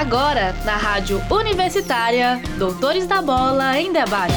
Agora, na Rádio Universitária, Doutores da Bola em Debate.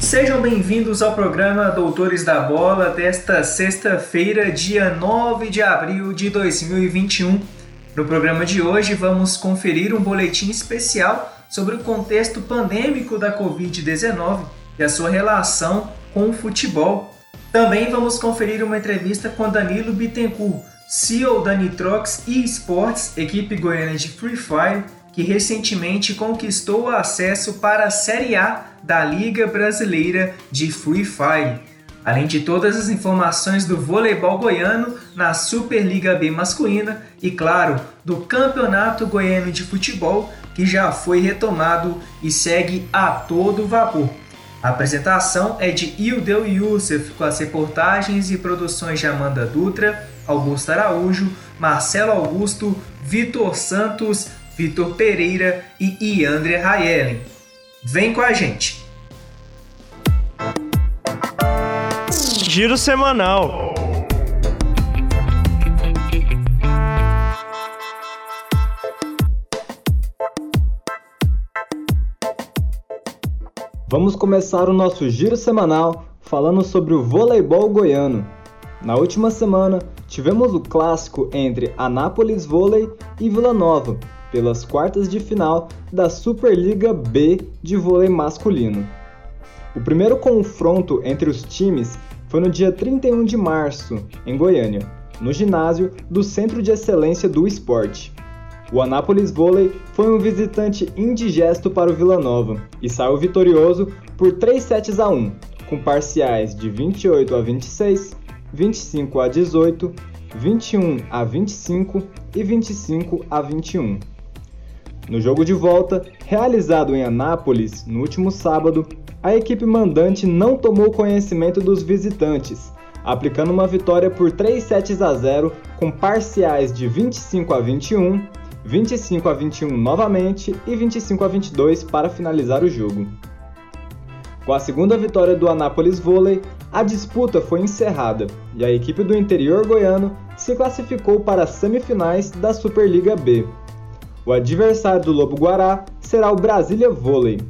Sejam bem-vindos ao programa Doutores da Bola desta sexta-feira, dia 9 de abril de 2021. No programa de hoje, vamos conferir um boletim especial sobre o contexto pandêmico da Covid-19 e a sua relação com o futebol. Também vamos conferir uma entrevista com Danilo Bittencourt, CEO da Nitrox eSports, equipe goiana de Free Fire, que recentemente conquistou o acesso para a Série A da Liga Brasileira de Free Fire além de todas as informações do voleibol goiano na Superliga B masculina e, claro, do Campeonato Goiano de Futebol, que já foi retomado e segue a todo vapor. A apresentação é de Ildeu Youssef, com as reportagens e produções de Amanda Dutra, Augusto Araújo, Marcelo Augusto, Vitor Santos, Vitor Pereira e Iandre Raellen. Vem com a gente! Giro Semanal. Vamos começar o nosso giro semanal falando sobre o voleibol goiano. Na última semana, tivemos o clássico entre Anápolis Vôlei e Vila Nova, pelas quartas de final da Superliga B de vôlei masculino. O primeiro confronto entre os times foi no dia 31 de março, em Goiânia, no ginásio do Centro de Excelência do Esporte. O Anápolis Vôlei foi um visitante indigesto para o Vila Nova e saiu vitorioso por 3 sets a 1, com parciais de 28 a 26, 25 a 18, 21 a 25 e 25 a 21. No jogo de volta, realizado em Anápolis no último sábado, a equipe mandante não tomou conhecimento dos visitantes, aplicando uma vitória por 3 sets a 0 com parciais de 25 a 21, 25 a 21 novamente e 25 a 22 para finalizar o jogo. Com a segunda vitória do Anápolis Vôlei, a disputa foi encerrada e a equipe do interior goiano se classificou para as semifinais da Superliga B. O adversário do Lobo Guará será o Brasília Vôlei,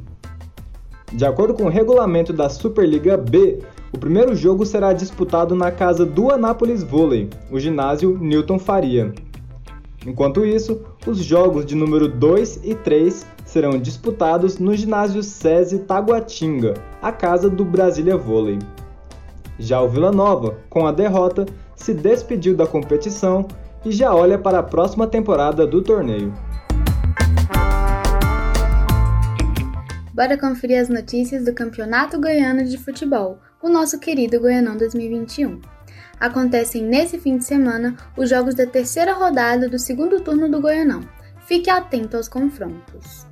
de acordo com o regulamento da Superliga B, o primeiro jogo será disputado na casa do Anápolis Vôlei, o ginásio Newton Faria. Enquanto isso, os jogos de número 2 e 3 serão disputados no ginásio SESI Taguatinga, a casa do Brasília Vôlei. Já o Vila Nova, com a derrota, se despediu da competição e já olha para a próxima temporada do torneio. Bora conferir as notícias do Campeonato Goiano de Futebol, o nosso querido Goianão 2021. Acontecem nesse fim de semana os jogos da terceira rodada do segundo turno do Goianão. Fique atento aos confrontos.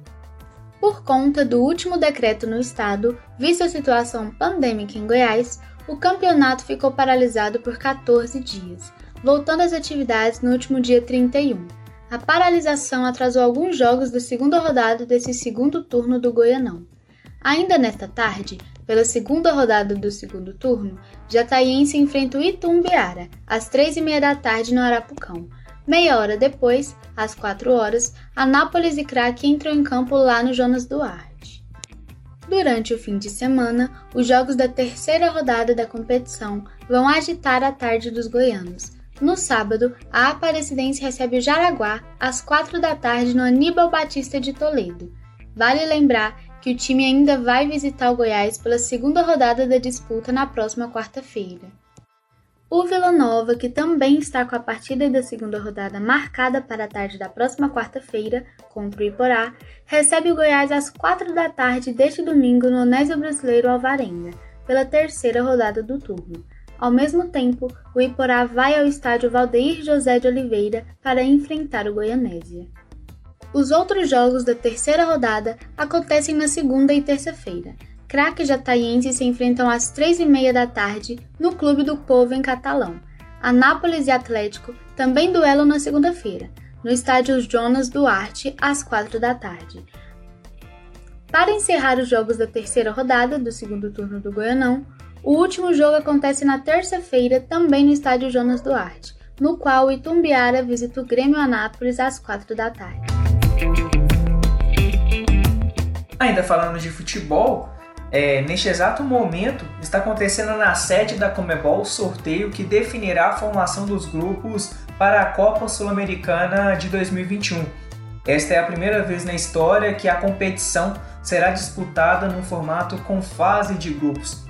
Por conta do último decreto no estado, vista a situação pandêmica em Goiás, o campeonato ficou paralisado por 14 dias, voltando às atividades no último dia 31. A paralisação atrasou alguns jogos da segunda rodada desse segundo turno do Goianão. Ainda nesta tarde, pela segunda rodada do segundo turno, Jataiense enfrenta o Itumbiara, às três e meia da tarde no Arapucão. Meia hora depois, às quatro horas, Anápolis e Craque entram em campo lá no Jonas Duarte. Durante o fim de semana, os jogos da terceira rodada da competição vão agitar a tarde dos goianos, no sábado, a Aparecidense recebe o Jaraguá às 4 da tarde no Aníbal Batista de Toledo. Vale lembrar que o time ainda vai visitar o Goiás pela segunda rodada da disputa na próxima quarta-feira. O Vila Nova, que também está com a partida da segunda rodada marcada para a tarde da próxima quarta-feira, contra o Iporá, recebe o Goiás às 4 da tarde deste domingo no Onésio Brasileiro Alvarenga, pela terceira rodada do turno. Ao mesmo tempo, o Iporá vai ao estádio Valdeir José de Oliveira para enfrentar o Goianésia. Os outros jogos da terceira rodada acontecem na segunda e terça-feira. Craque e Jataiense se enfrentam às três e meia da tarde no Clube do Povo em Catalão. Anápolis e Atlético também duelam na segunda-feira, no estádio Jonas Duarte, às quatro da tarde. Para encerrar os jogos da terceira rodada do segundo turno do Goianão, o último jogo acontece na terça-feira, também no estádio Jonas Duarte, no qual o Itumbiara visita o Grêmio Anápolis às 4 da tarde. Ainda falando de futebol, é, neste exato momento está acontecendo na sede da Comebol o sorteio que definirá a formação dos grupos para a Copa Sul-Americana de 2021. Esta é a primeira vez na história que a competição será disputada num formato com fase de grupos.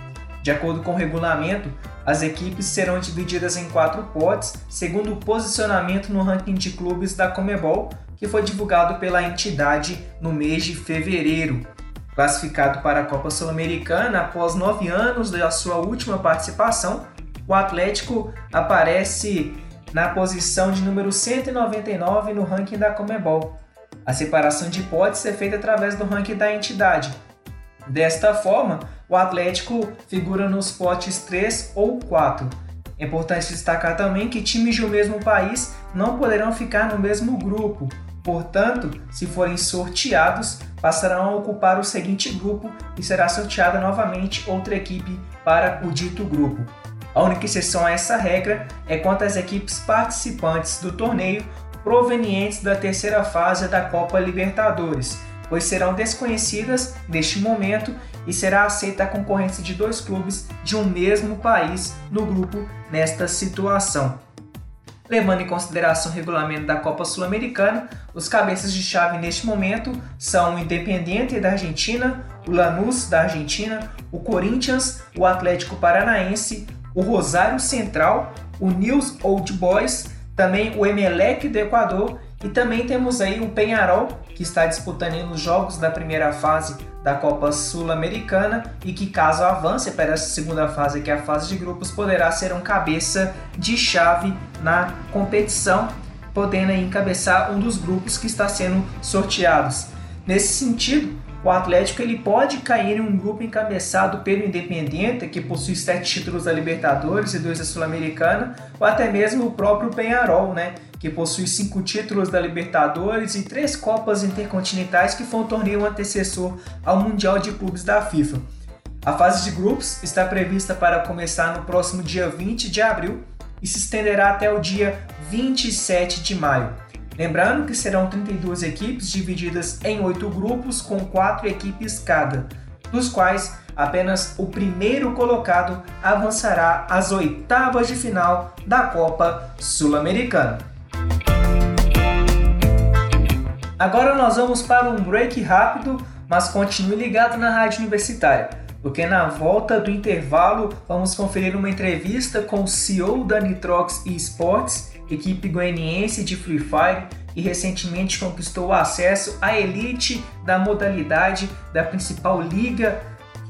De acordo com o regulamento, as equipes serão divididas em quatro potes, segundo o posicionamento no ranking de clubes da Comebol, que foi divulgado pela entidade no mês de fevereiro. Classificado para a Copa Sul-Americana após nove anos da sua última participação, o Atlético aparece na posição de número 199 no ranking da Comebol. A separação de potes é feita através do ranking da entidade. Desta forma, o Atlético figura nos potes 3 ou 4. É importante destacar também que times de um mesmo país não poderão ficar no mesmo grupo, portanto, se forem sorteados, passarão a ocupar o seguinte grupo e será sorteada novamente outra equipe para o dito grupo. A única exceção a essa regra é quanto às equipes participantes do torneio provenientes da terceira fase da Copa Libertadores, pois serão desconhecidas neste momento e será aceita a concorrência de dois clubes de um mesmo país no grupo nesta situação. Levando em consideração o regulamento da Copa Sul-Americana, os cabeças de chave neste momento são o Independiente da Argentina, o Lanús da Argentina, o Corinthians, o Atlético Paranaense, o Rosário Central, o News Old Boys, também o Emelec do Equador e também temos aí o Penharol, que está disputando os jogos da primeira fase da Copa Sul-Americana e que, caso avance para essa segunda fase, que é a fase de grupos, poderá ser um cabeça de chave na competição, podendo encabeçar um dos grupos que está sendo sorteados. Nesse sentido, o Atlético ele pode cair em um grupo encabeçado pelo Independiente, que possui sete títulos da Libertadores e dois da Sul-Americana, ou até mesmo o próprio Penharol, né, que possui cinco títulos da Libertadores e três Copas Intercontinentais, que foi um torneio antecessor ao Mundial de Clubes da FIFA. A fase de grupos está prevista para começar no próximo dia 20 de abril e se estenderá até o dia 27 de maio. Lembrando que serão 32 equipes divididas em 8 grupos com 4 equipes cada, dos quais apenas o primeiro colocado avançará às oitavas de final da Copa Sul-Americana. Agora nós vamos para um break rápido, mas continue ligado na Rádio Universitária, porque na volta do intervalo vamos conferir uma entrevista com o CEO da Nitrox Esports equipe goianiense de Free Fire e recentemente conquistou o acesso à elite da modalidade da principal liga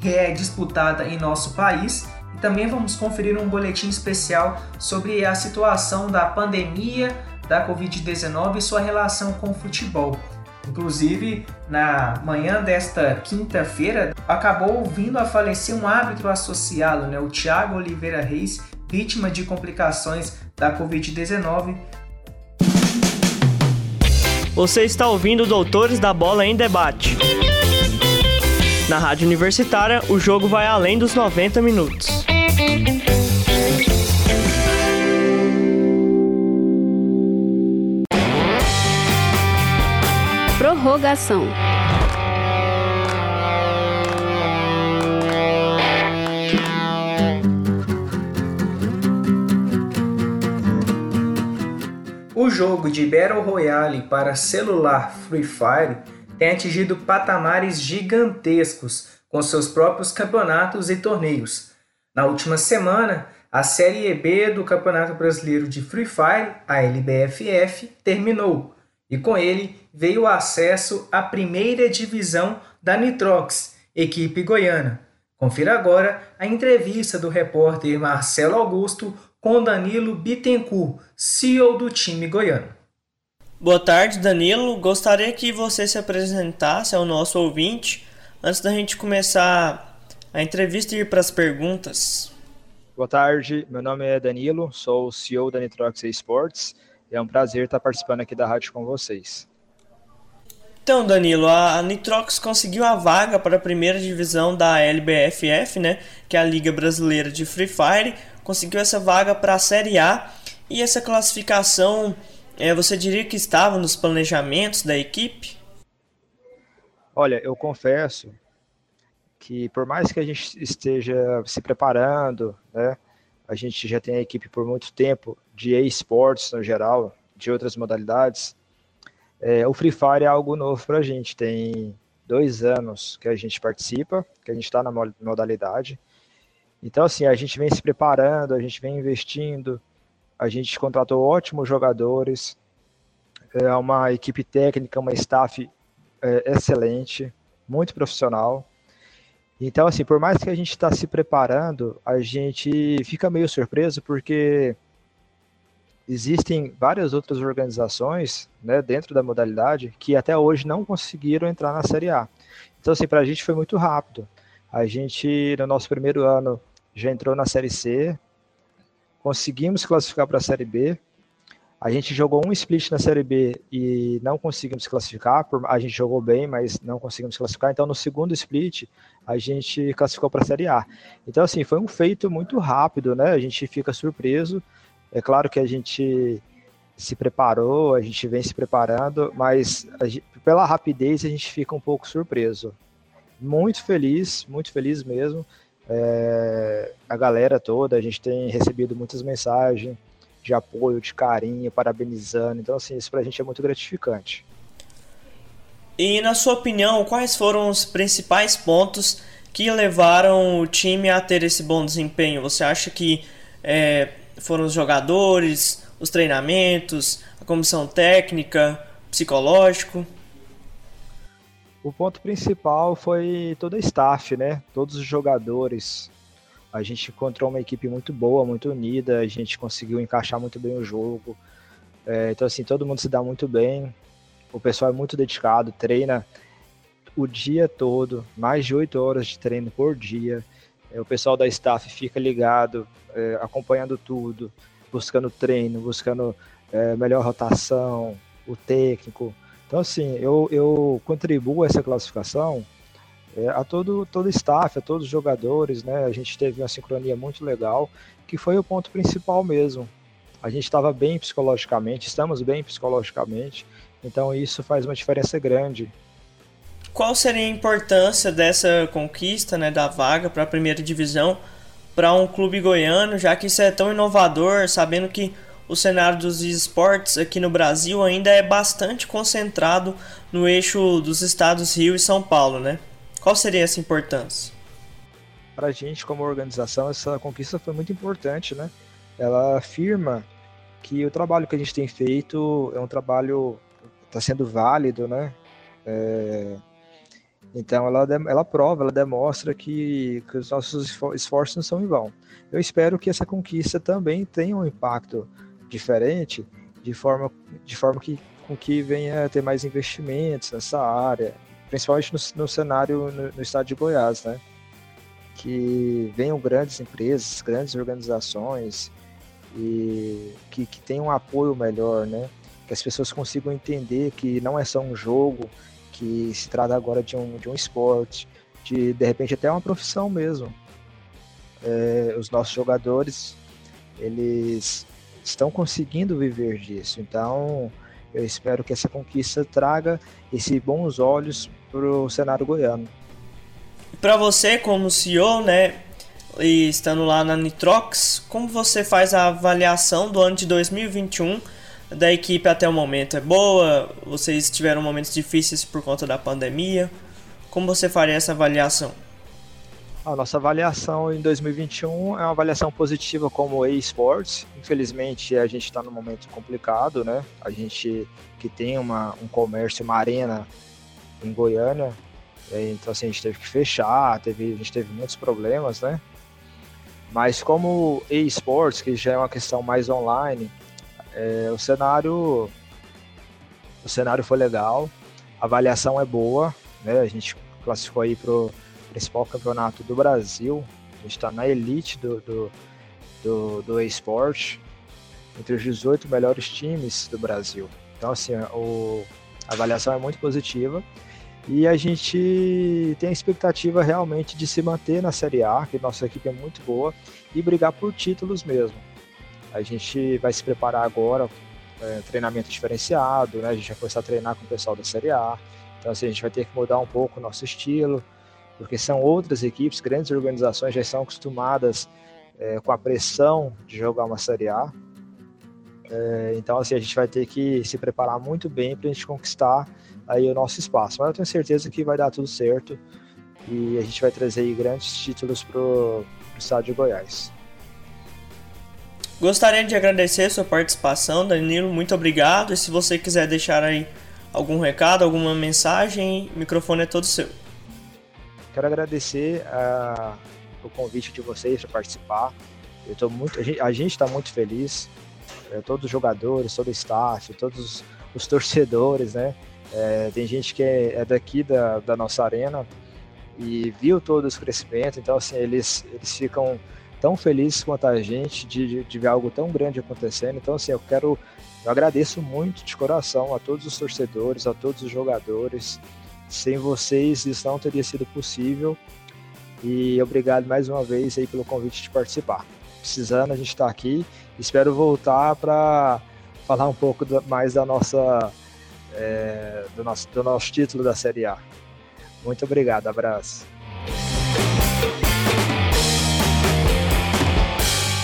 que é disputada em nosso país. E também vamos conferir um boletim especial sobre a situação da pandemia da Covid-19 e sua relação com o futebol. Inclusive, na manhã desta quinta-feira, acabou vindo a falecer um árbitro associado, né, o Thiago Oliveira Reis, vítima de complicações da Covid-19. Você está ouvindo Doutores da Bola em Debate. Na Rádio Universitária, o jogo vai além dos 90 minutos. Prorrogação. O jogo de Battle Royale para celular Free Fire tem atingido patamares gigantescos com seus próprios campeonatos e torneios. Na última semana, a Série B do Campeonato Brasileiro de Free Fire, a LBFF, terminou e com ele veio o acesso à primeira divisão da Nitrox, equipe goiana. Confira agora a entrevista do repórter Marcelo Augusto com Danilo Bittencourt, CEO do time goiano. Boa tarde, Danilo. Gostaria que você se apresentasse ao nosso ouvinte antes da gente começar a entrevista e ir para as perguntas. Boa tarde, meu nome é Danilo, sou o CEO da Nitrox Esports. É um prazer estar participando aqui da rádio com vocês. Então, Danilo, a Nitrox conseguiu a vaga para a primeira divisão da LBFF, né, que é a Liga Brasileira de Free Fire, conseguiu essa vaga para a Série A e essa classificação, é, você diria que estava nos planejamentos da equipe? Olha, eu confesso que por mais que a gente esteja se preparando, né, a gente já tem a equipe por muito tempo de esportes no geral, de outras modalidades, é, o Free Fire é algo novo para a gente. Tem dois anos que a gente participa, que a gente está na modalidade. Então, assim, a gente vem se preparando, a gente vem investindo, a gente contratou ótimos jogadores, é uma equipe técnica, uma staff é, excelente, muito profissional. Então, assim, por mais que a gente está se preparando, a gente fica meio surpreso porque existem várias outras organizações né, dentro da modalidade que até hoje não conseguiram entrar na Série A. Então, assim, para a gente foi muito rápido. A gente, no nosso primeiro ano, já entrou na Série C, conseguimos classificar para a Série B. A gente jogou um split na Série B e não conseguimos classificar. A gente jogou bem, mas não conseguimos classificar. Então, no segundo split, a gente classificou para a Série A. Então, assim, foi um feito muito rápido, né? A gente fica surpreso é claro que a gente se preparou, a gente vem se preparando, mas gente, pela rapidez a gente fica um pouco surpreso. Muito feliz, muito feliz mesmo. É, a galera toda, a gente tem recebido muitas mensagens de apoio, de carinho, parabenizando. Então, assim, isso pra gente é muito gratificante. E na sua opinião, quais foram os principais pontos que levaram o time a ter esse bom desempenho? Você acha que é, foram os jogadores, os treinamentos, a comissão técnica, psicológico? O ponto principal foi toda a staff, né? Todos os jogadores. A gente encontrou uma equipe muito boa, muito unida, a gente conseguiu encaixar muito bem o jogo. É, então, assim, todo mundo se dá muito bem. O pessoal é muito dedicado, treina o dia todo, mais de oito horas de treino por dia. É, o pessoal da staff fica ligado, é, acompanhando tudo, buscando treino, buscando é, melhor rotação, o técnico. Então, assim, eu, eu contribuo essa classificação é, a todo, todo staff, a todos os jogadores, né? A gente teve uma sincronia muito legal, que foi o ponto principal mesmo. A gente estava bem psicologicamente, estamos bem psicologicamente, então isso faz uma diferença grande qual seria a importância dessa conquista, né, da vaga para a primeira divisão para um clube goiano, já que isso é tão inovador, sabendo que o cenário dos esportes aqui no Brasil ainda é bastante concentrado no eixo dos estados Rio e São Paulo, né? Qual seria essa importância? Para a gente, como organização, essa conquista foi muito importante, né? Ela afirma que o trabalho que a gente tem feito é um trabalho está sendo válido, né? É, então ela, ela prova, ela demonstra que, que os nossos esforços não são em vão. Eu espero que essa conquista também tenha um impacto diferente, de forma, de forma que, com que venha ter mais investimentos nessa área, principalmente no, no cenário no, no, estado de Goiás, né? Que venham grandes empresas, grandes organizações e que, que tenham um apoio melhor, né? Que as pessoas consigam entender que não é só um jogo, que se trata agora de um, de um esporte, de de repente até uma profissão mesmo. É, os nossos jogadores, eles estão conseguindo viver disso, então eu espero que essa conquista traga esses bons olhos para o cenário goiano. Para você, como CEO, né, e estando lá na Nitrox, como você faz a avaliação do ano de 2021 da equipe até o momento é boa? Vocês tiveram momentos difíceis por conta da pandemia? Como você faria essa avaliação? A nossa avaliação em 2021 é uma avaliação positiva como eSports. Infelizmente, a gente está num momento complicado, né? A gente que tem uma, um comércio, uma arena em Goiânia, é, então assim, a gente teve que fechar, teve, a gente teve muitos problemas, né? Mas como eSports, que já é uma questão mais online, é, o cenário o cenário foi legal, a avaliação é boa, né? A gente classificou aí pro principal campeonato do Brasil, a gente está na elite do, do, do, do esporte, entre os 18 melhores times do Brasil. Então, assim, o, A avaliação é muito positiva e a gente tem a expectativa realmente de se manter na Série A, que nossa equipe é muito boa, e brigar por títulos mesmo. A gente vai se preparar agora, é, treinamento diferenciado, né? a gente vai começar a treinar com o pessoal da Série A. Então, assim, a gente vai ter que mudar um pouco o nosso estilo, porque são outras equipes, grandes organizações já estão acostumadas é, com a pressão de jogar uma Série A. É, então, assim, a gente vai ter que se preparar muito bem para a gente conquistar aí o nosso espaço. Mas eu tenho certeza que vai dar tudo certo e a gente vai trazer aí grandes títulos para o estado de Goiás. Gostaria de agradecer sua participação, Danilo. Muito obrigado. E se você quiser deixar aí algum recado, alguma mensagem, o microfone é todo seu. Quero agradecer uh, o convite de vocês para participar. Eu tô muito, a gente está muito feliz, é, todos os jogadores, todo o staff, todos os torcedores, né? É, tem gente que é, é, daqui da, da nossa arena e viu todo esse crescimento, então assim, eles, eles ficam tão felizes quanto a gente de, de, de ver algo tão grande acontecendo. Então assim, eu quero, eu agradeço muito de coração a todos os torcedores, a todos os jogadores. Sem vocês isso não teria sido possível. E obrigado mais uma vez aí pelo convite de participar. Precisando, a gente está aqui. Espero voltar para falar um pouco mais da nossa é, do, nosso, do nosso título da Série A. Muito obrigado, abraço.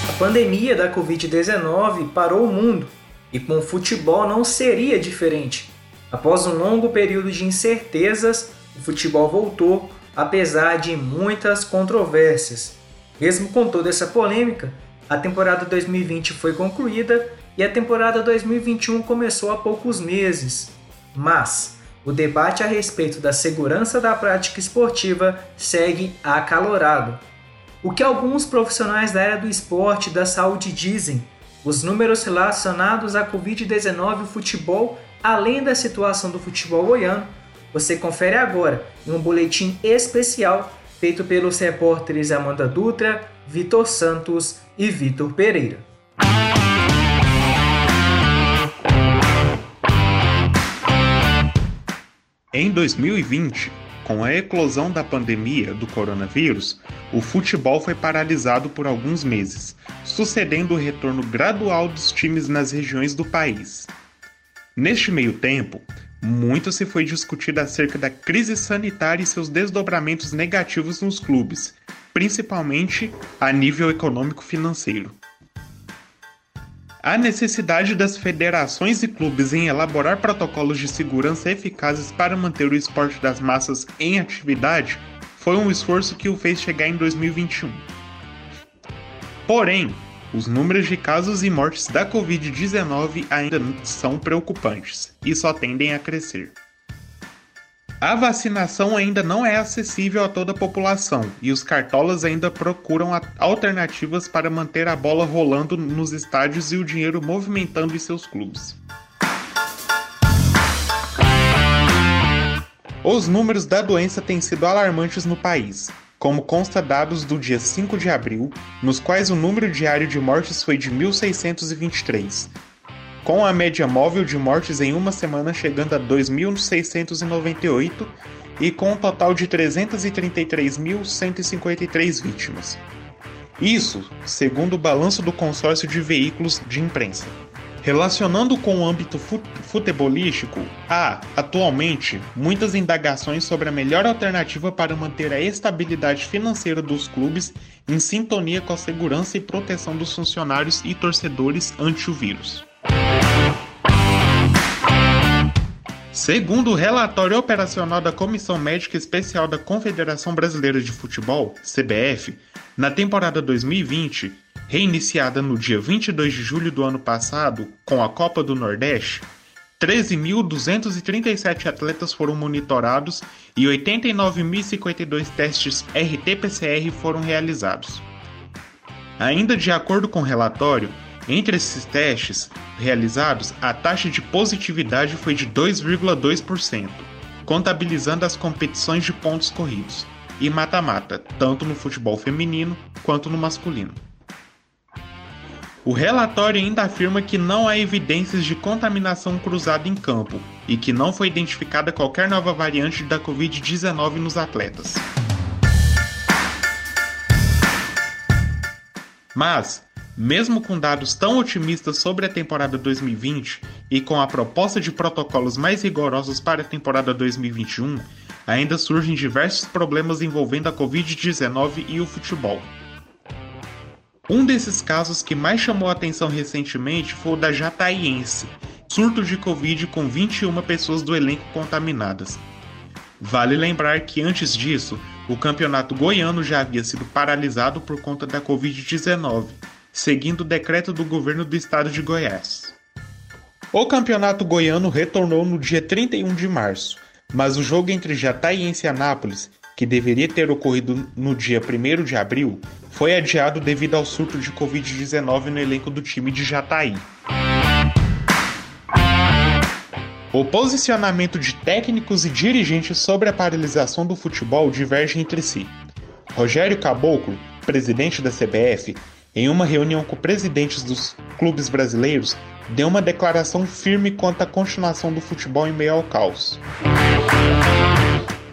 A pandemia da Covid-19 parou o mundo e com o futebol não seria diferente. Após um longo período de incertezas, o futebol voltou, apesar de muitas controvérsias. Mesmo com toda essa polêmica, a temporada 2020 foi concluída e a temporada 2021 começou há poucos meses. Mas o debate a respeito da segurança da prática esportiva segue acalorado. O que alguns profissionais da área do esporte e da saúde dizem? Os números relacionados à Covid-19 e o futebol, além da situação do futebol goiano, você confere agora em um boletim especial feito pelos repórteres Amanda Dutra, Vitor Santos e Vitor Pereira. Em 2020, com a eclosão da pandemia do coronavírus, o futebol foi paralisado por alguns meses, sucedendo o retorno gradual dos times nas regiões do país. Neste meio tempo, muito se foi discutido acerca da crise sanitária e seus desdobramentos negativos nos clubes, principalmente a nível econômico-financeiro. A necessidade das federações e clubes em elaborar protocolos de segurança eficazes para manter o esporte das massas em atividade foi um esforço que o fez chegar em 2021. Porém, os números de casos e mortes da Covid-19 ainda são preocupantes e só tendem a crescer. A vacinação ainda não é acessível a toda a população e os cartolas ainda procuram alternativas para manter a bola rolando nos estádios e o dinheiro movimentando em seus clubes. Os números da doença têm sido alarmantes no país, como consta dados do dia 5 de abril, nos quais o número diário de mortes foi de 1.623, com a média móvel de mortes em uma semana chegando a 2.698 e com um total de 333.153 vítimas. Isso, segundo o balanço do consórcio de veículos de imprensa. Relacionando com o âmbito futebolístico, há, atualmente, muitas indagações sobre a melhor alternativa para manter a estabilidade financeira dos clubes em sintonia com a segurança e proteção dos funcionários e torcedores ante o vírus. Segundo o relatório operacional da Comissão Médica Especial da Confederação Brasileira de Futebol, CBF, na temporada 2020, reiniciada no dia 22 de julho do ano passado com a Copa do Nordeste, 13.237 atletas foram monitorados e 89.052 testes RT-PCR foram realizados. Ainda de acordo com o relatório, entre esses testes realizados, a taxa de positividade foi de 2,2%, contabilizando as competições de pontos corridos e mata-mata, tanto no futebol feminino quanto no masculino. O relatório ainda afirma que não há evidências de contaminação cruzada em campo e que não foi identificada qualquer nova variante da Covid-19 nos atletas. Mas, mesmo com dados tão otimistas sobre a temporada 2020 e com a proposta de protocolos mais rigorosos para a temporada 2021, ainda surgem diversos problemas envolvendo a Covid-19 e o futebol. Um desses casos que mais chamou a atenção recentemente foi o da Jataiense, surto de Covid com 21 pessoas do elenco contaminadas. Vale lembrar que antes disso, o campeonato goiano já havia sido paralisado por conta da Covid-19, seguindo o decreto do governo do estado de Goiás. O campeonato goiano retornou no dia 31 de março, mas o jogo entre Jataiense e Anápolis que deveria ter ocorrido no dia 1 de abril, foi adiado devido ao surto de Covid-19 no elenco do time de Jataí. O posicionamento de técnicos e dirigentes sobre a paralisação do futebol diverge entre si. Rogério Caboclo, presidente da CBF, em uma reunião com presidentes dos clubes brasileiros, deu uma declaração firme quanto à continuação do futebol em meio ao caos.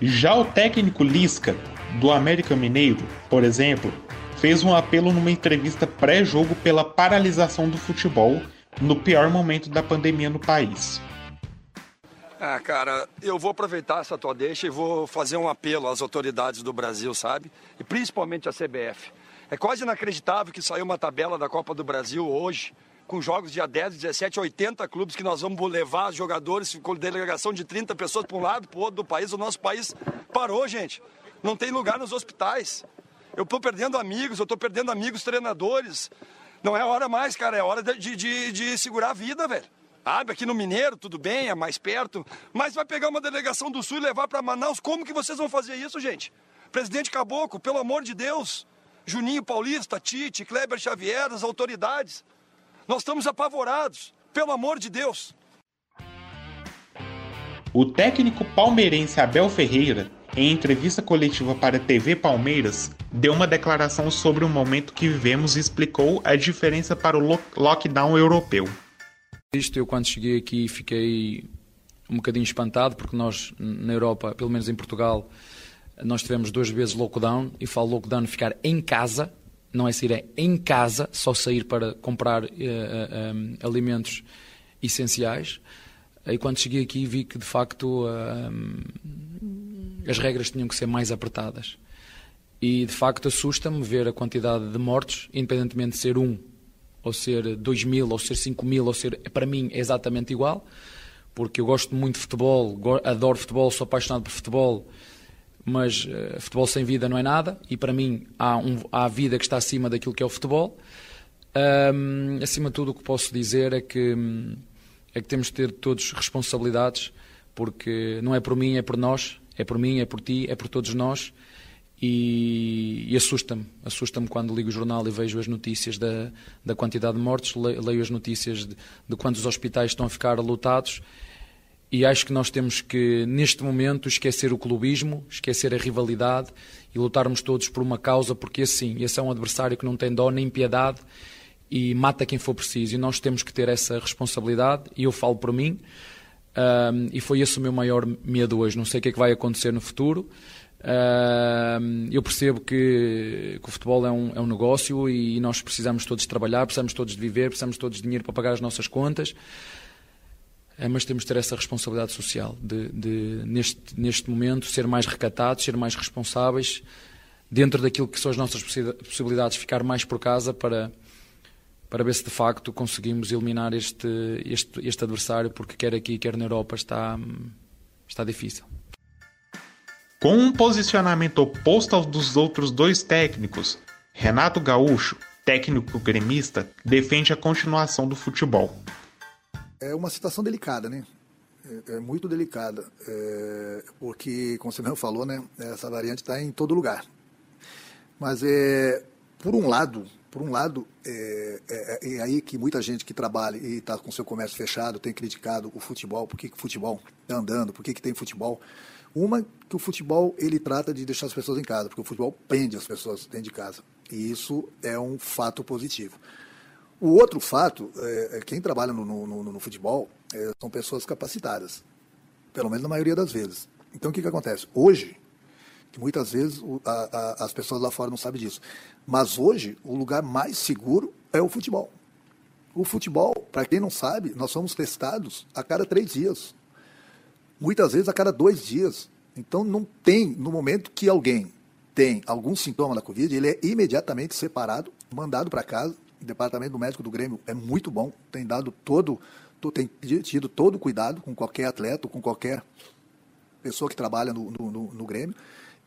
Já o técnico Lisca, do América Mineiro, por exemplo, fez um apelo numa entrevista pré-jogo pela paralisação do futebol no pior momento da pandemia no país. Ah, cara, eu vou aproveitar essa tua deixa e vou fazer um apelo às autoridades do Brasil, sabe? E principalmente à CBF. É quase inacreditável que saiu uma tabela da Copa do Brasil hoje com jogos dia 10, 17, 80 clubes que nós vamos levar jogadores com delegação de 30 pessoas para um lado, para o outro do país. O nosso país parou, gente. Não tem lugar nos hospitais. Eu estou perdendo amigos, eu estou perdendo amigos treinadores. Não é hora mais, cara, é hora de, de, de segurar a vida, velho. Sabe, aqui no Mineiro, tudo bem, é mais perto, mas vai pegar uma delegação do Sul e levar para Manaus. Como que vocês vão fazer isso, gente? Presidente Caboclo, pelo amor de Deus. Juninho Paulista, Tite, Kleber Xavier, as autoridades. Nós estamos apavorados, pelo amor de Deus. O técnico palmeirense Abel Ferreira, em entrevista coletiva para a TV Palmeiras, deu uma declaração sobre o momento que vivemos e explicou a diferença para o lockdown europeu. Isto eu quando cheguei aqui fiquei um bocadinho espantado porque nós na Europa, pelo menos em Portugal, nós tivemos duas vezes lockdown e falo lockdown ficar em casa não é sair é em casa, só sair para comprar uh, uh, um, alimentos essenciais. E quando cheguei aqui vi que de facto as regras tinham que ser mais apertadas. E de facto assusta-me ver a quantidade de mortos, independentemente de ser um, ou ser dois mil, ou ser cinco mil, ou ser. Para mim é exatamente igual, porque eu gosto muito de futebol, adoro futebol, sou apaixonado por futebol mas uh, futebol sem vida não é nada e para mim há, um, há vida que está acima daquilo que é o futebol. Um, acima de tudo, o que posso dizer é que, é que temos de ter todos responsabilidades, porque não é por mim, é por nós, é por mim, é por ti, é por todos nós. E, e assusta-me, assusta-me quando ligo o jornal e vejo as notícias da, da quantidade de mortes, leio as notícias de, de quantos hospitais estão a ficar lotados e acho que nós temos que, neste momento, esquecer o clubismo, esquecer a rivalidade e lutarmos todos por uma causa, porque assim, esse é um adversário que não tem dó nem piedade e mata quem for preciso. E nós temos que ter essa responsabilidade, e eu falo por mim, um, e foi esse o meu maior medo hoje. Não sei o que é que vai acontecer no futuro. Eu percebo que, que, o futebol é um, é um negócio e nós precisamos todos trabalhar, precisamos todos de viver, precisamos todos de dinheiro para pagar as nossas contas. É, mas temos de ter essa responsabilidade social de, de, neste, neste momento, ser mais recatados, ser mais responsáveis, dentro daquilo que são as nossas possibilidades, ficar mais por casa para, para ver se de facto conseguimos eliminar este, este, este adversário, porque quer aqui, quer na Europa está, está difícil. Com um posicionamento oposto ao dos outros dois técnicos, Renato Gaúcho, técnico gremista, defende a continuação do futebol é uma situação delicada, né? É, é muito delicada, é, porque, como você mesmo falou, né, essa variante está em todo lugar. Mas, é, por um lado, por um lado, é, é, é aí que muita gente que trabalha e está com seu comércio fechado tem criticado o futebol. Por que, que o futebol está andando? Por que, que tem futebol? Uma, que o futebol ele trata de deixar as pessoas em casa, porque o futebol prende as pessoas dentro de casa. E isso é um fato positivo. O outro fato é, é quem trabalha no, no, no, futebol é, são pessoas capacitadas, pelo menos na maioria das vezes. Então o que, que acontece? Hoje, que muitas vezes a, a, as pessoas lá fora não sabem disso, mas hoje o lugar mais seguro é o futebol. O futebol, para quem não sabe, nós somos testados a cada três dias. Muitas vezes a cada dois dias. Então não tem, no momento que alguém tem algum sintoma da Covid, ele é imediatamente separado, mandado para casa. O departamento do médico do Grêmio é muito bom, tem dado todo, tem tido todo cuidado com qualquer atleta, com qualquer pessoa que trabalha no, no, no, no Grêmio.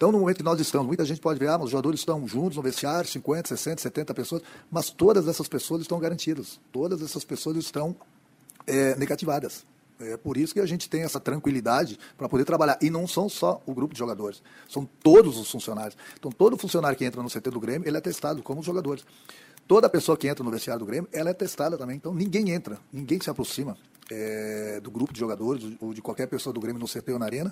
Então, no momento que nós estamos, muita gente pode ver, ah, os jogadores estão juntos no vestiário, 50, 60, 70 pessoas, mas todas essas pessoas estão garantidas, todas essas pessoas estão é, negativadas. É por isso que a gente tem essa tranquilidade para poder trabalhar. E não são só o grupo de jogadores, são todos os funcionários. Então, todo funcionário que entra no CT do Grêmio, ele é testado, como os jogadores. Toda pessoa que entra no vestiário do Grêmio, ela é testada também. Então, ninguém entra, ninguém se aproxima é, do grupo de jogadores ou de qualquer pessoa do Grêmio no CT ou na Arena,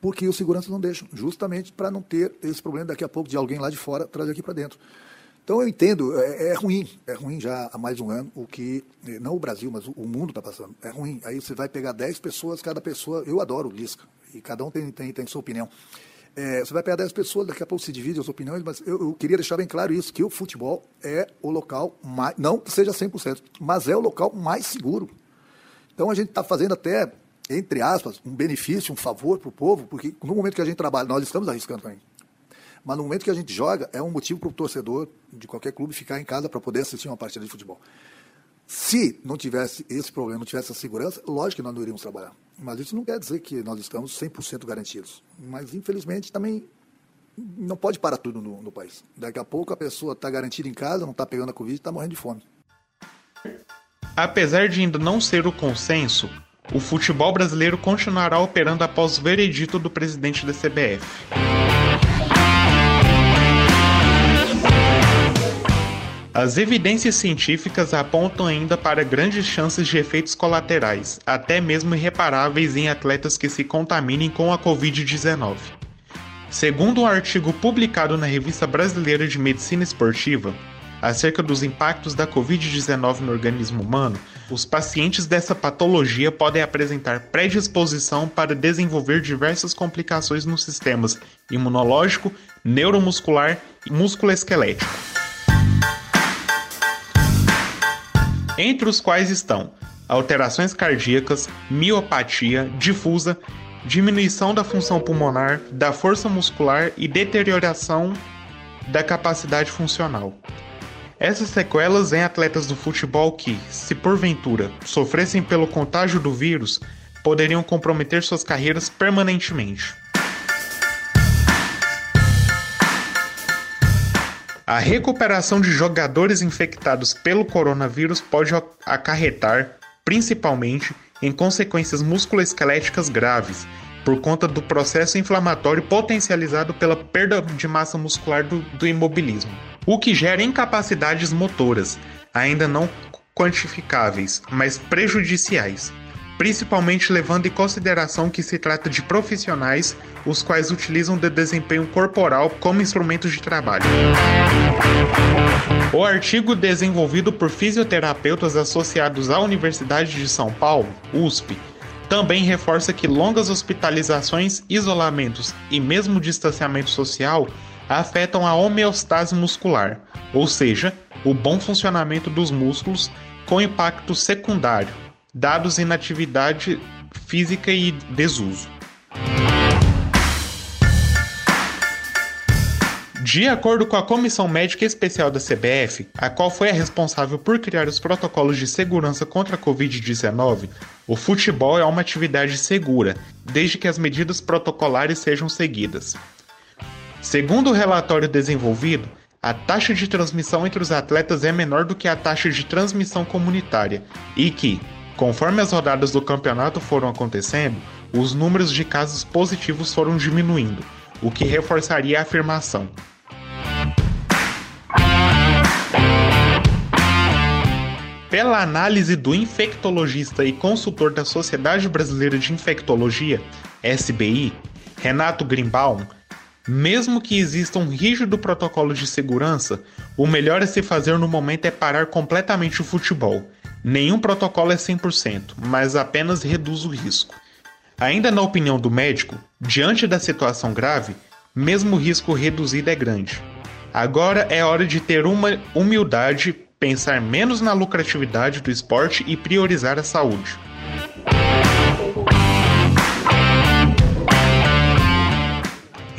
porque os seguranças não deixam, justamente para não ter esse problema daqui a pouco de alguém lá de fora trazer aqui para dentro. Então eu entendo, é, é, ruim, é ruim já há mais um ano o que, eh, não o Brasil, mas o mundo está passando. É ruim. Aí você vai pegar 10 pessoas, cada pessoa, eu adoro o Lisca, e cada um tem, tem, tem sua opinião. É, você vai pegar 10 pessoas, daqui a pouco se divide as opiniões, mas eu, eu, queria deixar bem claro isso, que o futebol é o local mais, não que seja 100%, mas é o local mais seguro. Então a gente está fazendo até entre aspas, um benefício, um favor para o povo, porque no momento que a gente trabalha, nós estamos arriscando também. Mas no momento que a gente joga, é um motivo para o torcedor de qualquer clube ficar em casa para poder assistir uma partida de futebol. Se não tivesse esse problema, não tivesse essa segurança, lógico que nós não iríamos trabalhar. Mas isso não quer dizer que nós estamos 100% garantidos. Mas, infelizmente, também não pode parar tudo no, no país. Daqui a pouco a pessoa está garantida em casa, não está pegando a Covid e está morrendo de fome. Apesar de ainda não ser o consenso, o futebol brasileiro continuará operando após o veredito do presidente da CBF. As evidências científicas apontam ainda para grandes chances de efeitos colaterais, até mesmo irreparáveis em atletas que se contaminem com a Covid-19. Segundo um artigo publicado na Revista Brasileira de Medicina Esportiva, acerca dos impactos da Covid-19 no organismo humano, os pacientes dessa patologia podem apresentar predisposição para desenvolver diversas complicações nos sistemas imunológico, neuromuscular e musculoesquelético. Entre os quais estão alterações cardíacas, miopatia difusa, diminuição da função pulmonar, da força muscular e deterioração da capacidade funcional. Essas sequelas em atletas do futebol que, se porventura sofressem pelo contágio do vírus, poderiam comprometer suas carreiras permanentemente. A recuperação de jogadores infectados pelo coronavírus pode acarretar, principalmente, em consequências musculoesqueléticas graves, por conta do processo inflamatório potencializado pela perda de massa muscular do, do imobilismo o que gera incapacidades motoras, ainda não quantificáveis, mas prejudiciais, principalmente levando em consideração que se trata de profissionais os quais utilizam o desempenho corporal como instrumentos de trabalho. O artigo desenvolvido por fisioterapeutas associados à Universidade de São Paulo, USP, também reforça que longas hospitalizações, isolamentos e mesmo distanciamento social afetam a homeostase muscular, ou seja, o bom funcionamento dos músculos com impacto secundário, dados inatividade física e desuso. De acordo com a Comissão Médica Especial da CBF, a qual foi a responsável por criar os protocolos de segurança contra a Covid-19, o futebol é uma atividade segura, desde que as medidas protocolares sejam seguidas. Segundo o relatório desenvolvido, a taxa de transmissão entre os atletas é menor do que a taxa de transmissão comunitária e que, conforme as rodadas do campeonato foram acontecendo, os números de casos positivos foram diminuindo, o que reforçaria a afirmação. Pela análise do infectologista e consultor da Sociedade Brasileira de Infectologia, SBI, Renato Grimbaum, Mesmo que exista um rígido protocolo de segurança, o melhor a se fazer no momento é parar completamente o futebol. Nenhum protocolo é 100%, mas apenas reduz o risco. Ainda na opinião do médico, diante da situação grave, mesmo o risco reduzido é grande. Agora é hora de ter uma humildade, pensar menos na lucratividade do esporte e priorizar a saúde.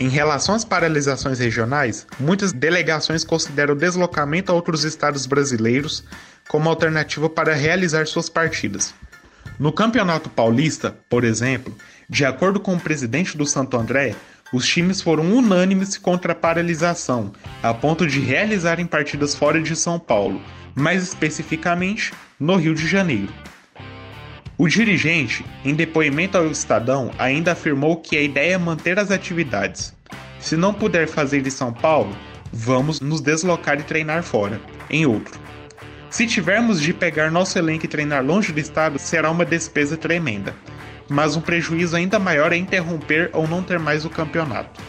Em relação às paralisações regionais, muitas delegações consideram o deslocamento a outros estados brasileiros como alternativa para realizar suas partidas. No Campeonato Paulista, por exemplo, de acordo com o presidente do Santo André, os times foram unânimes contra a paralisação, a ponto de realizarem partidas fora de São Paulo, mais especificamente no Rio de Janeiro. O dirigente, em depoimento ao Estadão, ainda afirmou que a ideia é manter as atividades. Se não puder fazer em São Paulo, vamos nos deslocar e treinar fora, em outro. Se tivermos de pegar nosso elenco e treinar longe do estado, será uma despesa tremenda mas um prejuízo ainda maior é interromper ou não ter mais o campeonato.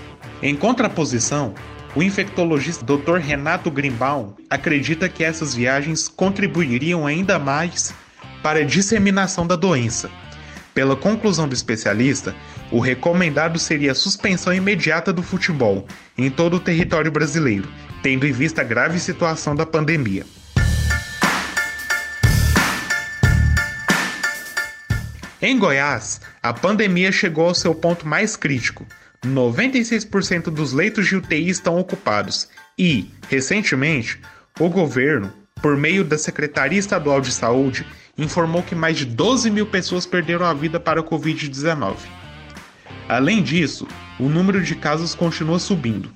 Em contraposição, o infectologista Dr. Renato Grimbaum acredita que essas viagens contribuiriam ainda mais para a disseminação da doença. Pela conclusão do especialista, o recomendado seria a suspensão imediata do futebol em todo o território brasileiro, tendo em vista a grave situação da pandemia. Em Goiás, a pandemia chegou ao seu ponto mais crítico. 96% dos leitos de UTI estão ocupados e, recentemente, o governo, por meio da Secretaria Estadual de Saúde, informou que mais de 12 mil pessoas perderam a vida para a Covid-19. Além disso, o número de casos continua subindo.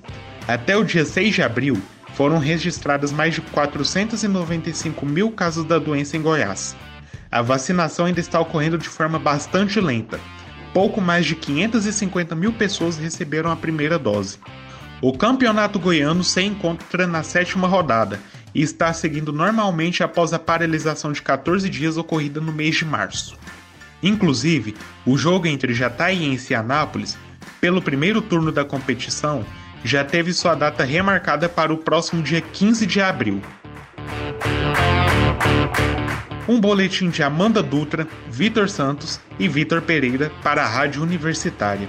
Até o dia 6 de abril, foram registradas mais de 495 mil casos da doença em Goiás a vacinação ainda está ocorrendo de forma bastante lenta. Pouco mais de 550 mil pessoas receberam a primeira dose. O campeonato goiano se encontra na sétima rodada e está seguindo normalmente após a paralisação de 14 dias ocorrida no mês de março. Inclusive, o jogo entre Jataiense e Anápolis, pelo primeiro turno da competição, já teve sua data remarcada para o próximo dia 15 de abril. Um boletim de Amanda Dutra, Vitor Santos e Vitor Pereira para a Rádio Universitária.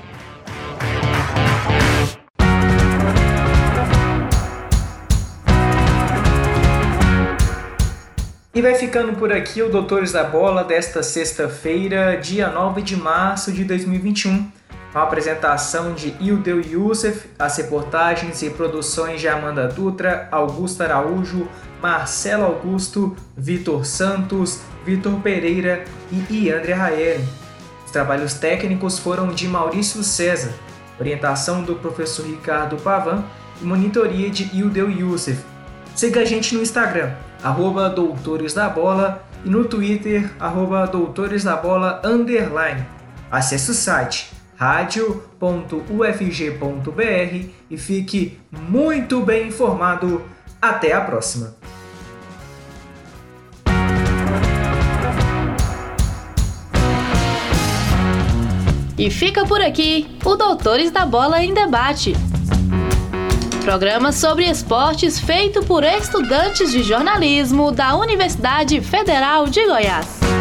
E vai ficando por aqui o Doutores da Bola desta sexta-feira, dia 9 de março de 2021 com a apresentação de Ildeu Youssef, as reportagens e produções de Amanda Dutra, Augusto Araújo, Marcelo Augusto, Vitor Santos, Vitor Pereira e Iandre Raeli. Os trabalhos técnicos foram de Maurício César, orientação do professor Ricardo Pavan e monitoria de Ildeu Youssef. Siga a gente no Instagram, arroba Doutores da Bola e no Twitter, arroba Doutores da Bola, underline. Acesse o site radio.ufg.br e fique muito bem informado. Até a próxima! E fica por aqui o Doutores da Bola em Debate. Programa sobre esportes feito por estudantes de jornalismo da Universidade Federal de Goiás.